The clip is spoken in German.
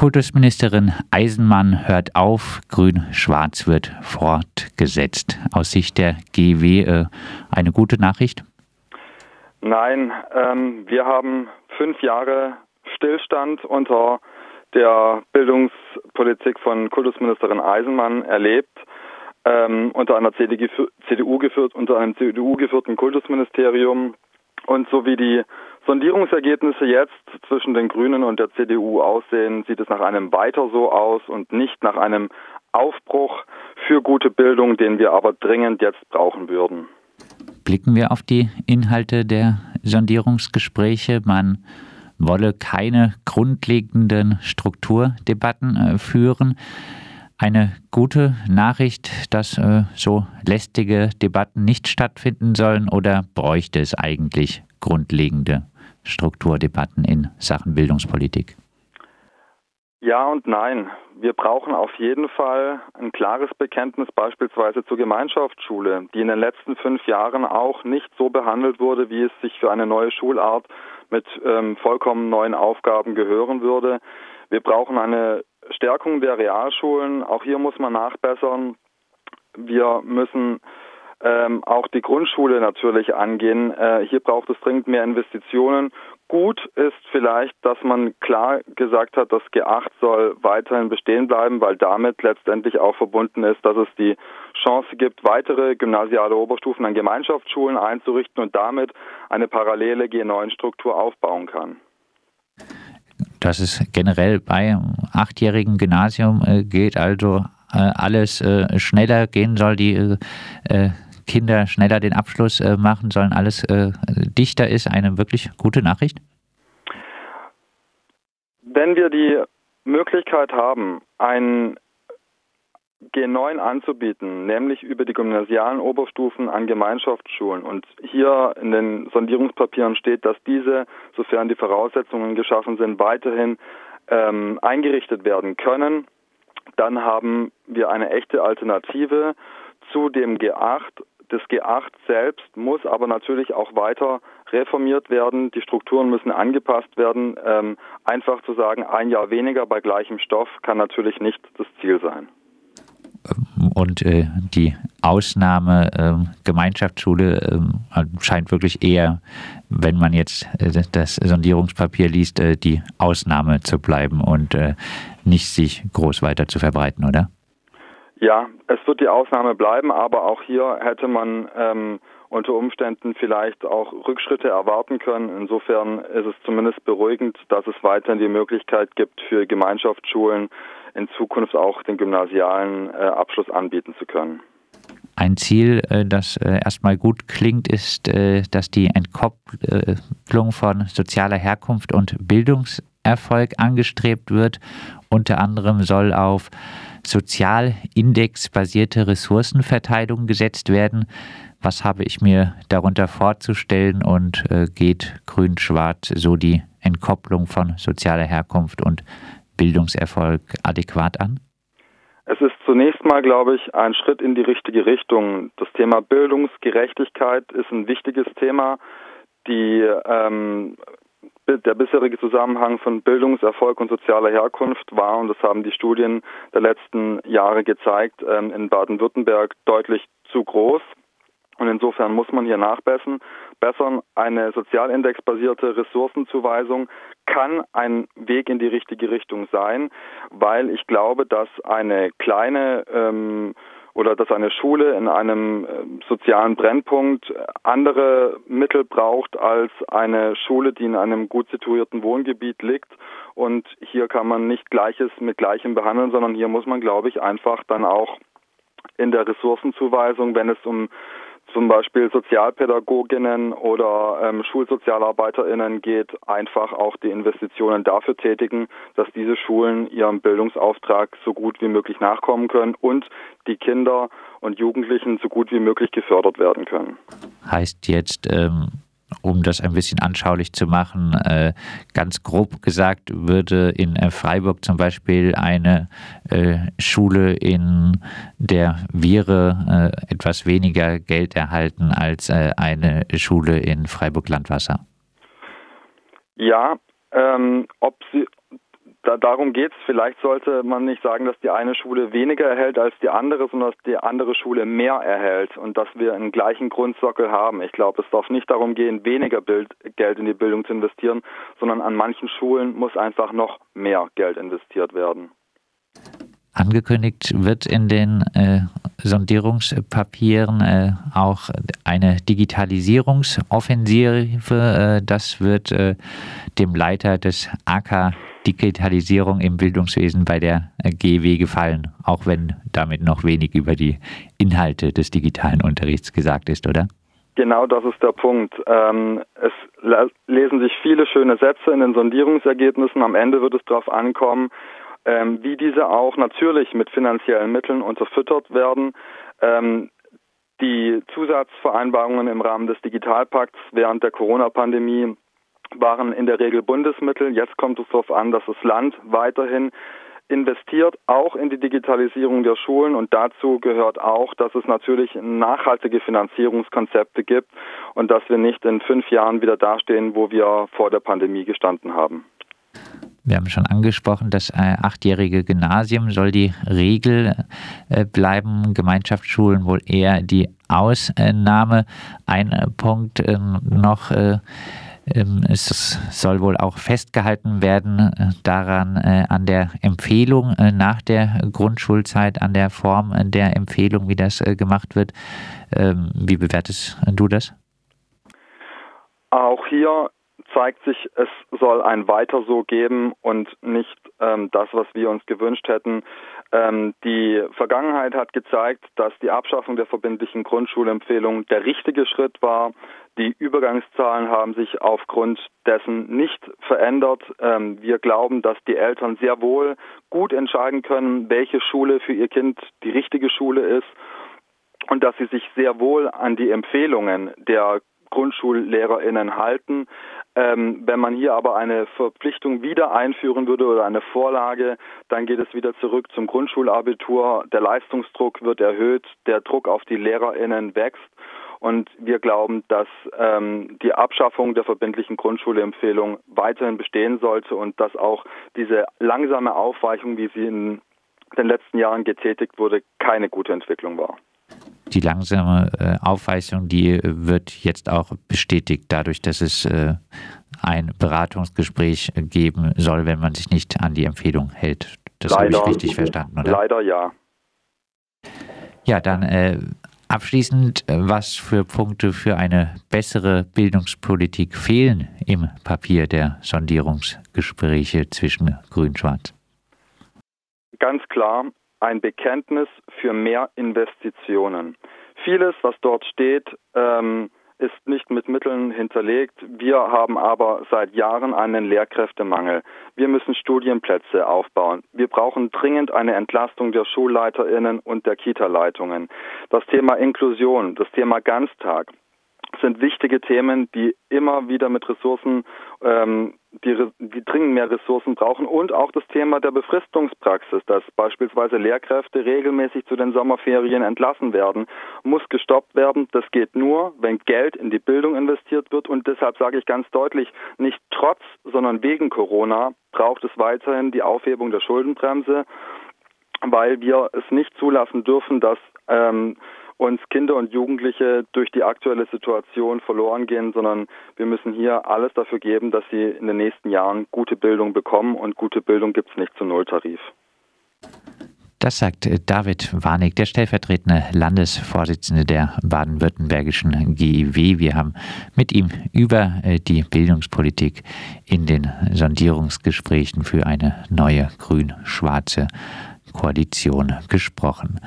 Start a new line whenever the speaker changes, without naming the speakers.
Kultusministerin Eisenmann hört auf, Grün-Schwarz wird fortgesetzt. Aus Sicht der GW äh, eine gute Nachricht?
Nein, ähm, wir haben fünf Jahre Stillstand unter der Bildungspolitik von Kultusministerin Eisenmann erlebt, ähm, unter einer CDU geführt, unter einem CDU geführten Kultusministerium und so wie die Sondierungsergebnisse jetzt zwischen den Grünen und der CDU aussehen, sieht es nach einem weiter so aus und nicht nach einem Aufbruch für gute Bildung, den wir aber dringend jetzt brauchen würden.
Blicken wir auf die Inhalte der Sondierungsgespräche. Man wolle keine grundlegenden Strukturdebatten äh, führen. Eine gute Nachricht, dass äh, so lästige Debatten nicht stattfinden sollen oder bräuchte es eigentlich grundlegende Strukturdebatten in Sachen Bildungspolitik?
Ja und nein. Wir brauchen auf jeden Fall ein klares Bekenntnis beispielsweise zur Gemeinschaftsschule, die in den letzten fünf Jahren auch nicht so behandelt wurde, wie es sich für eine neue Schulart mit ähm, vollkommen neuen Aufgaben gehören würde. Wir brauchen eine Stärkung der Realschulen. Auch hier muss man nachbessern. Wir müssen ähm, auch die Grundschule natürlich angehen. Äh, hier braucht es dringend mehr Investitionen. Gut ist vielleicht, dass man klar gesagt hat, das G8 soll weiterhin bestehen bleiben, weil damit letztendlich auch verbunden ist, dass es die Chance gibt, weitere gymnasiale Oberstufen an Gemeinschaftsschulen einzurichten und damit eine parallele G9-Struktur aufbauen kann.
Dass es generell bei achtjährigen Gymnasium äh, geht, also äh, alles äh, schneller gehen soll, die äh, äh, Kinder schneller den Abschluss äh, machen sollen, alles äh, dichter ist, eine wirklich gute Nachricht?
Wenn wir die Möglichkeit haben, ein G9 anzubieten, nämlich über die gymnasialen Oberstufen an Gemeinschaftsschulen. Und hier in den Sondierungspapieren steht, dass diese, sofern die Voraussetzungen geschaffen sind, weiterhin ähm, eingerichtet werden können. Dann haben wir eine echte Alternative zu dem G8 das G8 selbst muss aber natürlich auch weiter reformiert werden. Die Strukturen müssen angepasst werden. Ähm, einfach zu sagen, ein Jahr weniger bei gleichem Stoff kann natürlich nicht das Ziel sein.
Und äh, die Ausnahme äh, Gemeinschaftsschule äh, scheint wirklich eher, wenn man jetzt äh, das Sondierungspapier liest, äh, die Ausnahme zu bleiben und äh, nicht sich groß weiter zu verbreiten, oder?
Ja, es wird die Ausnahme bleiben, aber auch hier hätte man ähm, unter Umständen vielleicht auch Rückschritte erwarten können. Insofern ist es zumindest beruhigend, dass es weiterhin die Möglichkeit gibt, für Gemeinschaftsschulen in Zukunft auch den gymnasialen äh, Abschluss anbieten zu können.
Ein Ziel, äh, das äh, erstmal gut klingt, ist, äh, dass die Entkopplung von sozialer Herkunft und Bildungserfolg angestrebt wird. Unter anderem soll auf sozialindexbasierte Ressourcenverteilung gesetzt werden. Was habe ich mir darunter vorzustellen und äh, geht Grün-Schwarz so die Entkopplung von sozialer Herkunft und Bildungserfolg adäquat an?
Es ist zunächst mal, glaube ich, ein Schritt in die richtige Richtung. Das Thema Bildungsgerechtigkeit ist ein wichtiges Thema. Die ähm, der bisherige Zusammenhang von Bildungserfolg und sozialer Herkunft war, und das haben die Studien der letzten Jahre gezeigt, ähm, in Baden-Württemberg deutlich zu groß. Und insofern muss man hier nachbessern. Bessern eine sozialindexbasierte Ressourcenzuweisung kann ein Weg in die richtige Richtung sein, weil ich glaube, dass eine kleine ähm, oder dass eine Schule in einem ähm, sozialen Brennpunkt andere Mittel braucht als eine Schule, die in einem gut situierten Wohngebiet liegt. Und hier kann man nicht Gleiches mit Gleichem behandeln, sondern hier muss man, glaube ich, einfach dann auch in der Ressourcenzuweisung, wenn es um zum Beispiel Sozialpädagoginnen oder ähm, Schulsozialarbeiterinnen geht, einfach auch die Investitionen dafür tätigen, dass diese Schulen ihrem Bildungsauftrag so gut wie möglich nachkommen können und die Kinder und Jugendlichen so gut wie möglich gefördert werden können.
Heißt jetzt ähm um das ein bisschen anschaulich zu machen, äh, ganz grob gesagt, würde in äh, Freiburg zum Beispiel eine äh, Schule in der Viere etwas weniger Geld erhalten als eine Schule in Freiburg-Landwasser.
Ja, ähm, ob sie da, darum geht es. Vielleicht sollte man nicht sagen, dass die eine Schule weniger erhält als die andere, sondern dass die andere Schule mehr erhält und dass wir einen gleichen Grundsockel haben. Ich glaube, es darf nicht darum gehen, weniger Bild, Geld in die Bildung zu investieren, sondern an manchen Schulen muss einfach noch mehr Geld investiert werden.
Angekündigt wird in den äh, Sondierungspapieren äh, auch eine Digitalisierungsoffensive. Äh, das wird äh, dem Leiter des AK Digitalisierung im Bildungswesen bei der GW gefallen, auch wenn damit noch wenig über die Inhalte des digitalen Unterrichts gesagt ist, oder?
Genau das ist der Punkt. Ähm, es lesen sich viele schöne Sätze in den Sondierungsergebnissen. Am Ende wird es darauf ankommen, ähm, wie diese auch natürlich mit finanziellen Mitteln unterfüttert werden. Ähm, die Zusatzvereinbarungen im Rahmen des Digitalpakts während der Corona-Pandemie waren in der Regel Bundesmittel. Jetzt kommt es darauf an, dass das Land weiterhin investiert, auch in die Digitalisierung der Schulen. Und dazu gehört auch, dass es natürlich nachhaltige Finanzierungskonzepte gibt und dass wir nicht in fünf Jahren wieder dastehen, wo wir vor der Pandemie gestanden haben.
Wir haben schon angesprochen, das äh, achtjährige Gymnasium soll die Regel äh, bleiben, Gemeinschaftsschulen wohl eher die Ausnahme. Ein äh, Punkt ähm, noch. Äh, ähm, es soll wohl auch festgehalten werden äh, daran, äh, an der Empfehlung nach der Grundschulzeit, an der Form der Empfehlung, wie das gemacht wird. Ähm, wie bewertest du das?
Auch hier zeigt sich, es soll ein Weiter so geben und nicht ähm, das, was wir uns gewünscht hätten. Ähm, die Vergangenheit hat gezeigt, dass die Abschaffung der verbindlichen Grundschulempfehlung der richtige Schritt war. Die Übergangszahlen haben sich aufgrund dessen nicht verändert. Ähm, wir glauben, dass die Eltern sehr wohl gut entscheiden können, welche Schule für ihr Kind die richtige Schule ist und dass sie sich sehr wohl an die Empfehlungen der GrundschullehrerInnen halten. Ähm, wenn man hier aber eine Verpflichtung wieder einführen würde oder eine Vorlage, dann geht es wieder zurück zum Grundschulabitur. Der Leistungsdruck wird erhöht, der Druck auf die LehrerInnen wächst. Und wir glauben, dass ähm, die Abschaffung der verbindlichen Grundschuleempfehlung weiterhin bestehen sollte und dass auch diese langsame Aufweichung, wie sie in den letzten Jahren getätigt wurde, keine gute Entwicklung war
die langsame äh, Aufweichung, die wird jetzt auch bestätigt, dadurch, dass es äh, ein Beratungsgespräch geben soll, wenn man sich nicht an die Empfehlung hält. Das habe ich richtig verstanden, oder?
Leider ja.
Ja, dann äh, abschließend, äh, was für Punkte für eine bessere Bildungspolitik fehlen im Papier der Sondierungsgespräche zwischen Grün-Schwarz?
Ganz klar, ein Bekenntnis für mehr Investitionen. Vieles, was dort steht, ähm, ist nicht mit Mitteln hinterlegt. Wir haben aber seit Jahren einen Lehrkräftemangel. Wir müssen Studienplätze aufbauen. Wir brauchen dringend eine Entlastung der Schulleiterinnen und der Kita-Leitungen. Das Thema Inklusion, das Thema Ganztag, sind wichtige Themen, die immer wieder mit Ressourcen, ähm, die, die dringend mehr Ressourcen brauchen und auch das Thema der Befristungspraxis, dass beispielsweise Lehrkräfte regelmäßig zu den Sommerferien entlassen werden, muss gestoppt werden. Das geht nur, wenn Geld in die Bildung investiert wird und deshalb sage ich ganz deutlich, nicht trotz, sondern wegen Corona braucht es weiterhin die Aufhebung der Schuldenbremse, weil wir es nicht zulassen dürfen, dass ähm, uns Kinder und Jugendliche durch die aktuelle Situation verloren gehen, sondern wir müssen hier alles dafür geben, dass sie in den nächsten Jahren gute Bildung bekommen und gute Bildung gibt es nicht zu Nulltarif.
Das sagt David Warnig, der stellvertretende Landesvorsitzende der baden-württembergischen GIW. Wir haben mit ihm über äh, die Bildungspolitik in den Sondierungsgesprächen für eine neue grün-schwarze Koalition gesprochen.